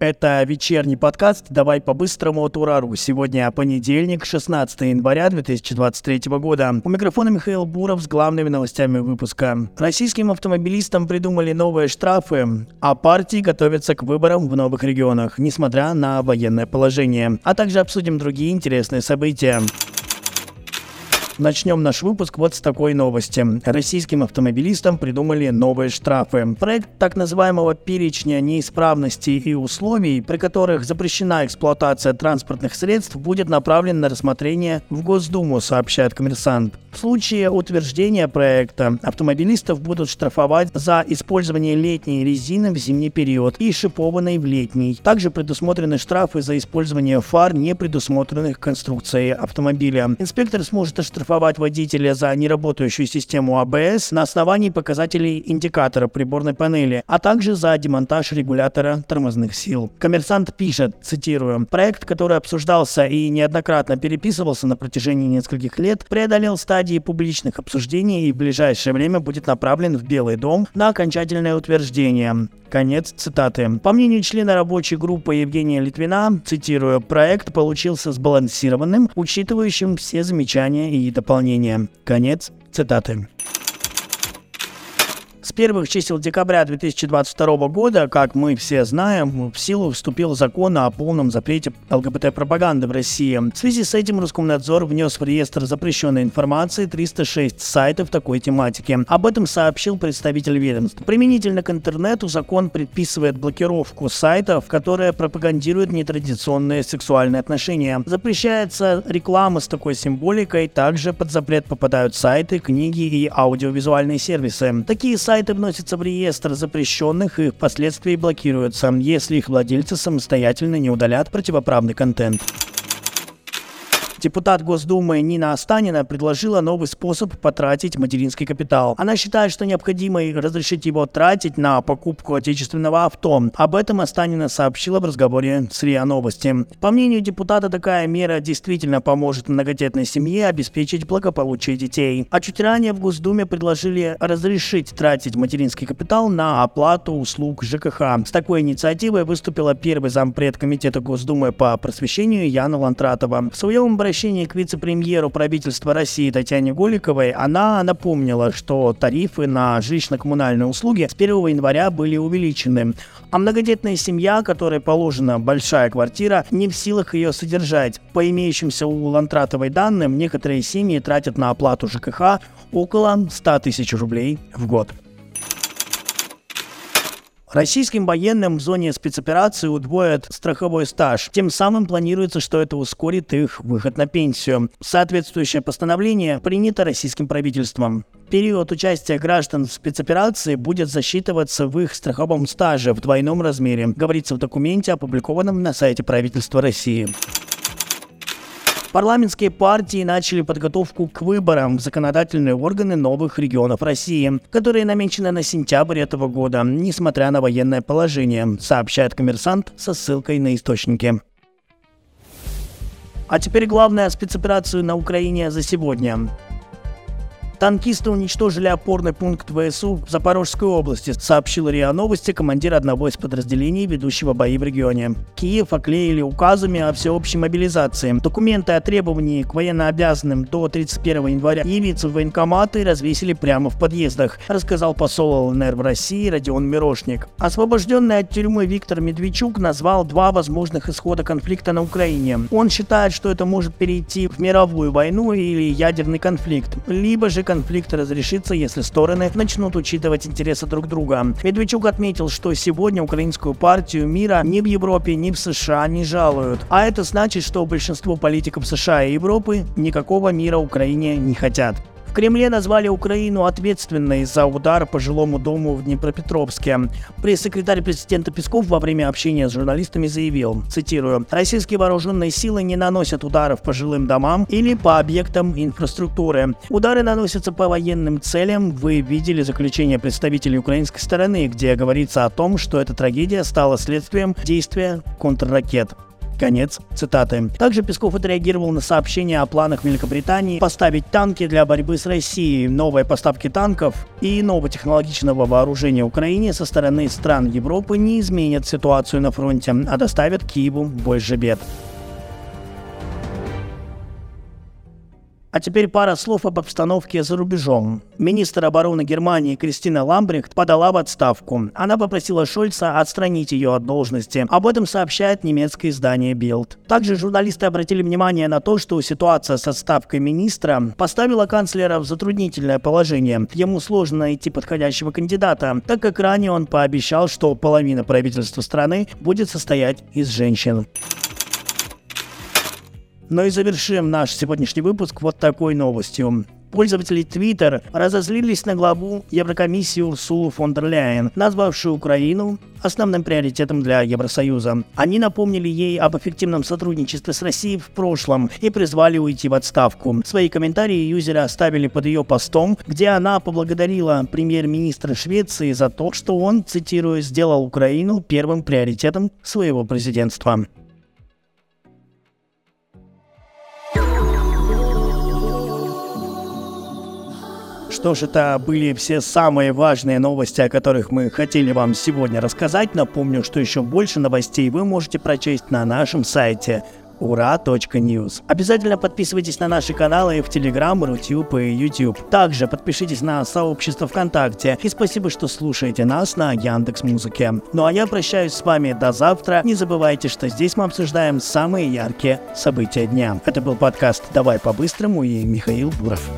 Это вечерний подкаст «Давай по-быстрому» от Урару. Сегодня понедельник, 16 января 2023 года. У микрофона Михаил Буров с главными новостями выпуска. Российским автомобилистам придумали новые штрафы, а партии готовятся к выборам в новых регионах, несмотря на военное положение. А также обсудим другие интересные события. Начнем наш выпуск вот с такой новости. Российским автомобилистам придумали новые штрафы. Проект так называемого перечня неисправностей и условий, при которых запрещена эксплуатация транспортных средств, будет направлен на рассмотрение в Госдуму, сообщает коммерсант. В случае утверждения проекта автомобилистов будут штрафовать за использование летней резины в зимний период и шипованной в летний. Также предусмотрены штрафы за использование фар, не предусмотренных конструкцией автомобиля. Инспектор сможет оштрафовать водителя за неработающую систему АБС на основании показателей индикатора приборной панели, а также за демонтаж регулятора тормозных сил. Коммерсант пишет, цитирую, «Проект, который обсуждался и неоднократно переписывался на протяжении нескольких лет, преодолел стадии публичных обсуждений и в ближайшее время будет направлен в Белый дом на окончательное утверждение. Конец цитаты. По мнению члена рабочей группы Евгения Литвина, цитирую, проект получился сбалансированным, учитывающим все замечания и дополнения. Конец цитаты. С первых чисел декабря 2022 года, как мы все знаем, в силу вступил закон о полном запрете ЛГБТ-пропаганды в России. В связи с этим Роскомнадзор внес в реестр запрещенной информации 306 сайтов такой тематики. Об этом сообщил представитель ведомства. Применительно к интернету закон предписывает блокировку сайтов, которые пропагандируют нетрадиционные сексуальные отношения. Запрещается реклама с такой символикой, также под запрет попадают сайты, книги и аудиовизуальные сервисы. Такие сайты сайты вносятся в реестр запрещенных и впоследствии блокируются, если их владельцы самостоятельно не удалят противоправный контент. Депутат Госдумы Нина Останина предложила новый способ потратить материнский капитал. Она считает, что необходимо разрешить его тратить на покупку отечественного авто. Об этом Останина сообщила в разговоре с РИА Новости. По мнению депутата, такая мера действительно поможет многодетной семье обеспечить благополучие детей. А чуть ранее в Госдуме предложили разрешить тратить материнский капитал на оплату услуг ЖКХ. С такой инициативой выступила первый зампред Комитета Госдумы по просвещению Яна Лантратова. В своем обращении к вице-премьеру правительства России Татьяне Голиковой она напомнила, что тарифы на жилищно-коммунальные услуги с 1 января были увеличены, а многодетная семья, которой положена большая квартира, не в силах ее содержать. По имеющимся у Лантратовой данным, некоторые семьи тратят на оплату ЖКХ около 100 тысяч рублей в год. Российским военным в зоне спецоперации удвоят страховой стаж. Тем самым планируется, что это ускорит их выход на пенсию. Соответствующее постановление принято российским правительством. Период участия граждан в спецоперации будет засчитываться в их страховом стаже в двойном размере, говорится в документе, опубликованном на сайте правительства России. Парламентские партии начали подготовку к выборам в законодательные органы новых регионов России, которые намечены на сентябрь этого года, несмотря на военное положение, сообщает коммерсант со ссылкой на источники. А теперь главная спецоперацию на Украине за сегодня. Танкисты уничтожили опорный пункт ВСУ в Запорожской области, сообщил РИА Новости командир одного из подразделений, ведущего бои в регионе. Киев оклеили указами о всеобщей мобилизации. Документы о требовании к военнообязанным до 31 января явиться в военкоматы развесили прямо в подъездах, рассказал посол ЛНР в России Родион Мирошник. Освобожденный от тюрьмы Виктор Медведчук назвал два возможных исхода конфликта на Украине. Он считает, что это может перейти в мировую войну или ядерный конфликт, либо же конфликт разрешится, если стороны начнут учитывать интересы друг друга. Медведчук отметил, что сегодня украинскую партию мира ни в Европе, ни в США не жалуют. А это значит, что большинство политиков США и Европы никакого мира Украине не хотят. Кремле назвали Украину ответственной за удар по жилому дому в Днепропетровске. Пресс-секретарь президента Песков во время общения с журналистами заявил, цитирую, «Российские вооруженные силы не наносят ударов по жилым домам или по объектам инфраструктуры. Удары наносятся по военным целям. Вы видели заключение представителей украинской стороны, где говорится о том, что эта трагедия стала следствием действия контрракет. Конец цитаты. Также Песков отреагировал на сообщение о планах Великобритании поставить танки для борьбы с Россией, новые поставки танков и иного технологичного вооружения Украине со стороны стран Европы не изменят ситуацию на фронте, а доставят Киеву больше бед. А теперь пара слов об обстановке за рубежом. Министр обороны Германии Кристина Ламбрехт подала в отставку. Она попросила Шольца отстранить ее от должности. Об этом сообщает немецкое издание Bild. Также журналисты обратили внимание на то, что ситуация с отставкой министра поставила канцлера в затруднительное положение. Ему сложно найти подходящего кандидата, так как ранее он пообещал, что половина правительства страны будет состоять из женщин. Ну и завершим наш сегодняшний выпуск вот такой новостью. Пользователи Twitter разозлились на главу Еврокомиссии Урсулу фон дер Ляйен, назвавшую Украину основным приоритетом для Евросоюза. Они напомнили ей об эффективном сотрудничестве с Россией в прошлом и призвали уйти в отставку. Свои комментарии юзеры оставили под ее постом, где она поблагодарила премьер-министра Швеции за то, что он, цитирую, сделал Украину первым приоритетом своего президентства. Что ж, это были все самые важные новости, о которых мы хотели вам сегодня рассказать. Напомню, что еще больше новостей вы можете прочесть на нашем сайте ура.news. Обязательно подписывайтесь на наши каналы в Telegram, Рутюб и YouTube. Также подпишитесь на сообщество ВКонтакте. И спасибо, что слушаете нас на Яндекс Музыке. Ну а я прощаюсь с вами до завтра. Не забывайте, что здесь мы обсуждаем самые яркие события дня. Это был подкаст «Давай по-быстрому» и Михаил Буров.